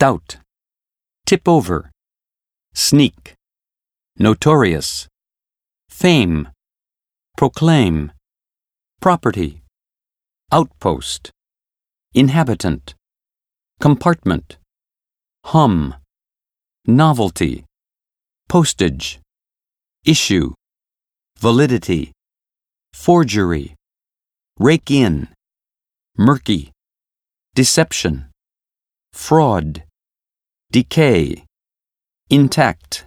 stout, tip over, sneak, notorious, fame, proclaim, property, outpost, inhabitant, compartment, hum, novelty, postage, issue, validity, forgery, rake in, murky, deception, fraud, decay, intact,